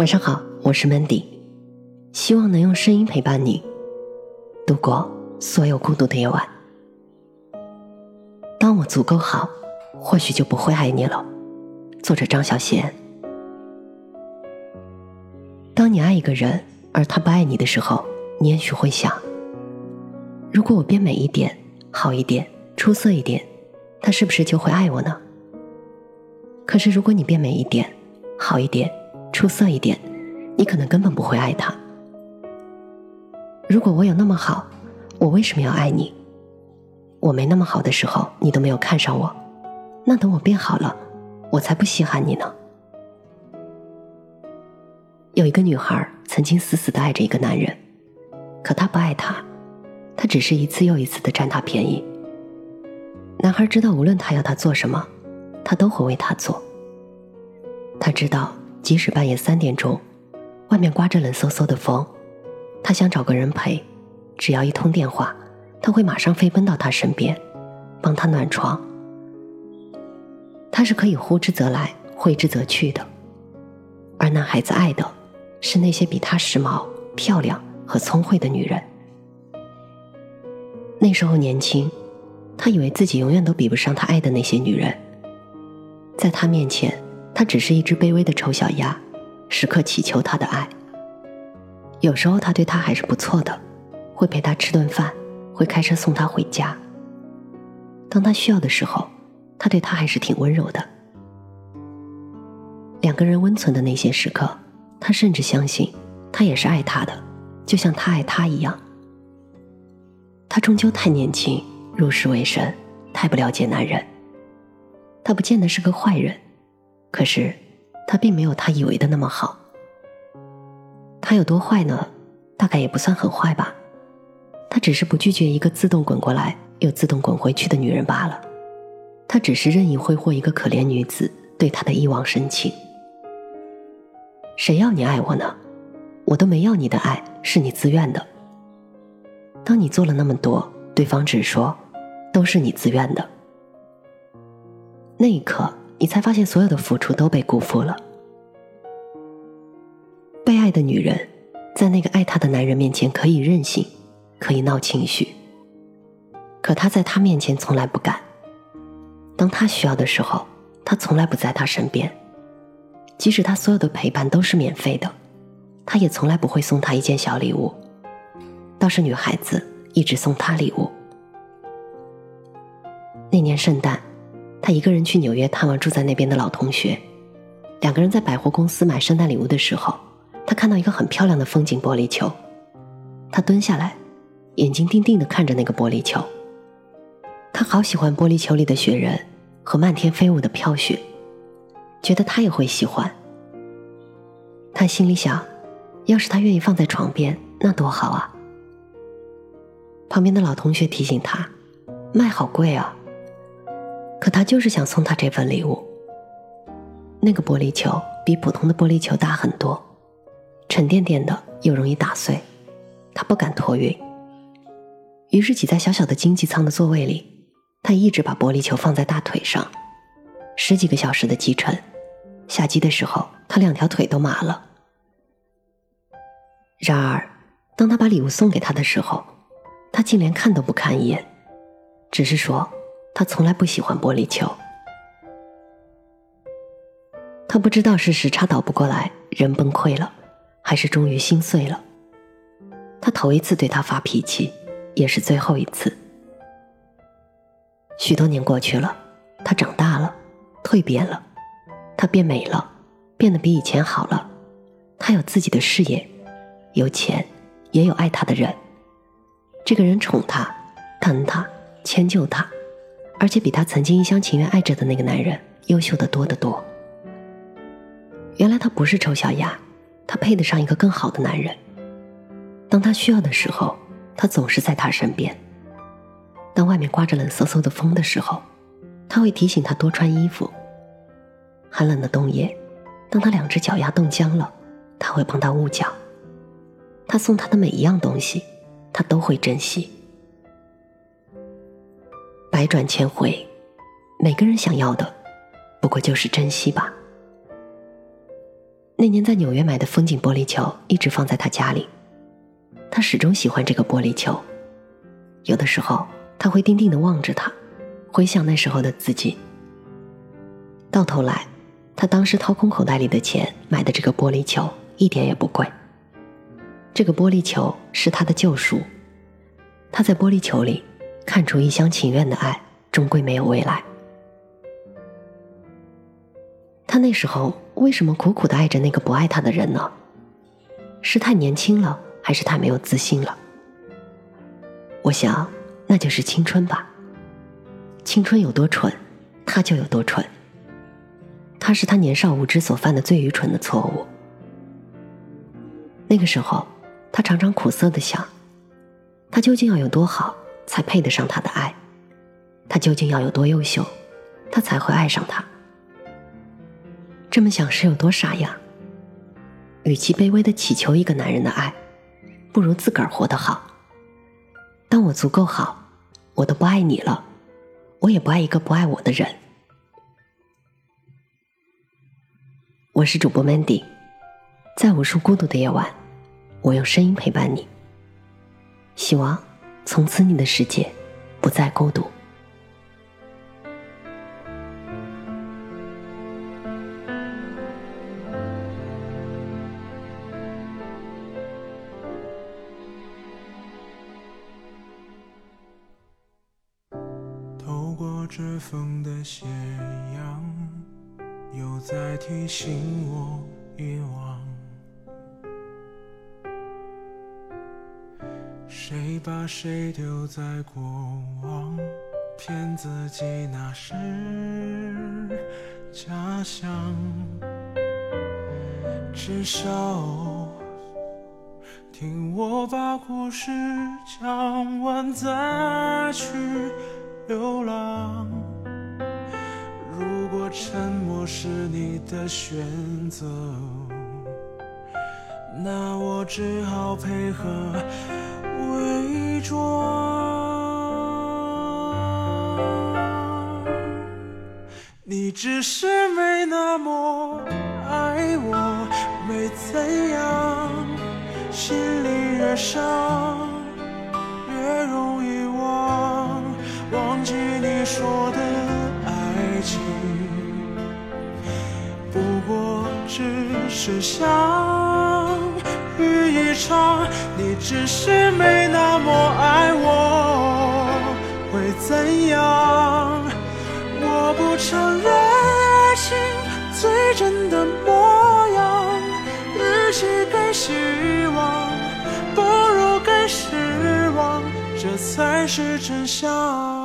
晚上好，我是 Mandy，希望能用声音陪伴你度过所有孤独的夜晚。当我足够好，或许就不会爱你了。作者张小娴。当你爱一个人，而他不爱你的时候，你也许会想：如果我变美一点、好一点、出色一点，他是不是就会爱我呢？可是如果你变美一点、好一点，出色一点，你可能根本不会爱他。如果我有那么好，我为什么要爱你？我没那么好的时候，你都没有看上我，那等我变好了，我才不稀罕你呢。有一个女孩曾经死死的爱着一个男人，可他不爱她，他只是一次又一次的占她便宜。男孩知道，无论他要他做什么，他都会为他做。他知道。即使半夜三点钟，外面刮着冷飕飕的风，他想找个人陪，只要一通电话，他会马上飞奔到他身边，帮他暖床。他是可以呼之则来，挥之则去的。而男孩子爱的，是那些比他时髦、漂亮和聪慧的女人。那时候年轻，他以为自己永远都比不上他爱的那些女人，在他面前。他只是一只卑微的丑小鸭，时刻祈求他的爱。有时候他对他还是不错的，会陪他吃顿饭，会开车送他回家。当他需要的时候，他对他还是挺温柔的。两个人温存的那些时刻，他甚至相信他也是爱他的，就像他爱他一样。他终究太年轻，入世未深，太不了解男人。他不见得是个坏人。可是，他并没有他以为的那么好。他有多坏呢？大概也不算很坏吧。他只是不拒绝一个自动滚过来又自动滚回去的女人罢了。他只是任意挥霍一个可怜女子对他的一往深情。谁要你爱我呢？我都没要你的爱，是你自愿的。当你做了那么多，对方只说都是你自愿的。那一刻。你才发现，所有的付出都被辜负了。被爱的女人，在那个爱她的男人面前可以任性，可以闹情绪，可她在他面前从来不敢。当他需要的时候，他从来不在他身边。即使他所有的陪伴都是免费的，他也从来不会送他一件小礼物。倒是女孩子一直送他礼物。那年圣诞。他一个人去纽约探望住在那边的老同学，两个人在百货公司买圣诞礼物的时候，他看到一个很漂亮的风景玻璃球，他蹲下来，眼睛定定的看着那个玻璃球。他好喜欢玻璃球里的雪人和漫天飞舞的飘雪，觉得他也会喜欢。他心里想，要是他愿意放在床边，那多好啊。旁边的老同学提醒他，卖好贵啊。可他就是想送他这份礼物。那个玻璃球比普通的玻璃球大很多，沉甸甸的又容易打碎，他不敢托运。于是挤在小小的经济舱的座位里，他一直把玻璃球放在大腿上，十几个小时的机程，下机的时候他两条腿都麻了。然而，当他把礼物送给他的时候，他竟连看都不看一眼，只是说。他从来不喜欢玻璃球。他不知道是时差倒不过来，人崩溃了，还是终于心碎了。他头一次对他发脾气，也是最后一次。许多年过去了，他长大了，蜕变了，他变美了，变得比以前好了。他有自己的事业，有钱，也有爱他的人。这个人宠他，疼他，迁就他。而且比他曾经一厢情愿爱着的那个男人优秀的多得多。原来他不是丑小鸭，他配得上一个更好的男人。当他需要的时候，他总是在他身边。当外面刮着冷飕飕的风的时候，他会提醒他多穿衣服。寒冷的冬夜，当他两只脚丫冻僵了，他会帮他捂脚。他送他的每一样东西，他都会珍惜。百转千回，每个人想要的，不过就是珍惜吧。那年在纽约买的风景玻璃球一直放在他家里，他始终喜欢这个玻璃球。有的时候他会定定的望着它，回想那时候的自己。到头来，他当时掏空口袋里的钱买的这个玻璃球一点也不贵。这个玻璃球是他的救赎，他在玻璃球里看出一厢情愿的爱终归没有未来。他那时候为什么苦苦的爱着那个不爱他的人呢？是太年轻了，还是太没有自信了？我想，那就是青春吧。青春有多蠢，他就有多蠢。他是他年少无知所犯的最愚蠢的错误。那个时候，他常常苦涩的想：他究竟要有多好，才配得上他的爱？他究竟要有多优秀，他才会爱上他？这么想是有多傻呀？与其卑微的祈求一个男人的爱，不如自个儿活得好。当我足够好，我都不爱你了，我也不爱一个不爱我的人。我是主播 Mandy，在无数孤独的夜晚，我用声音陪伴你。希望从此你的世界不再孤独。着风的斜阳，又在提醒我遗忘。谁把谁丢在过往，骗自己那是假象。至少听我把故事讲完再去。流浪，如果沉默是你的选择，那我只好配合装。你只是没那么爱我，没怎样，心里越伤。越容易忘。忘记你说的爱情，不过只是想场。你只是没那么爱我，会怎样？我不承认爱情最真的模样，与其给希望，不如给失望，这才是真相。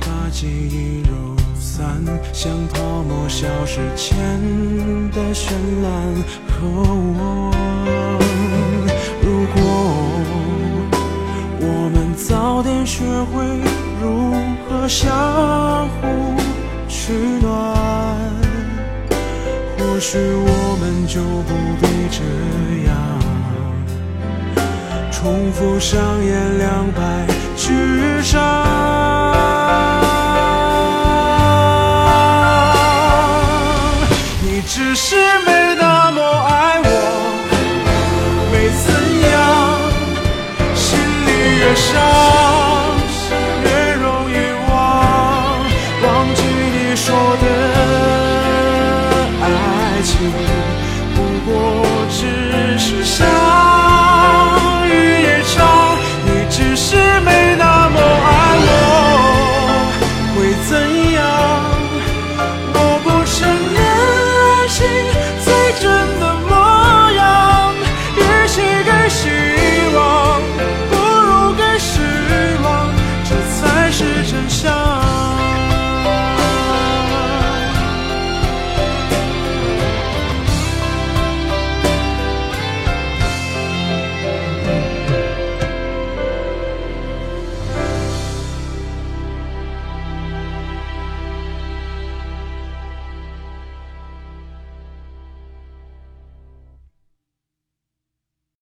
把记忆揉散，像泡沫消失前的绚烂和我。如果我们早点学会如何相互取暖，或许我们就不必这样重复上演两败俱伤。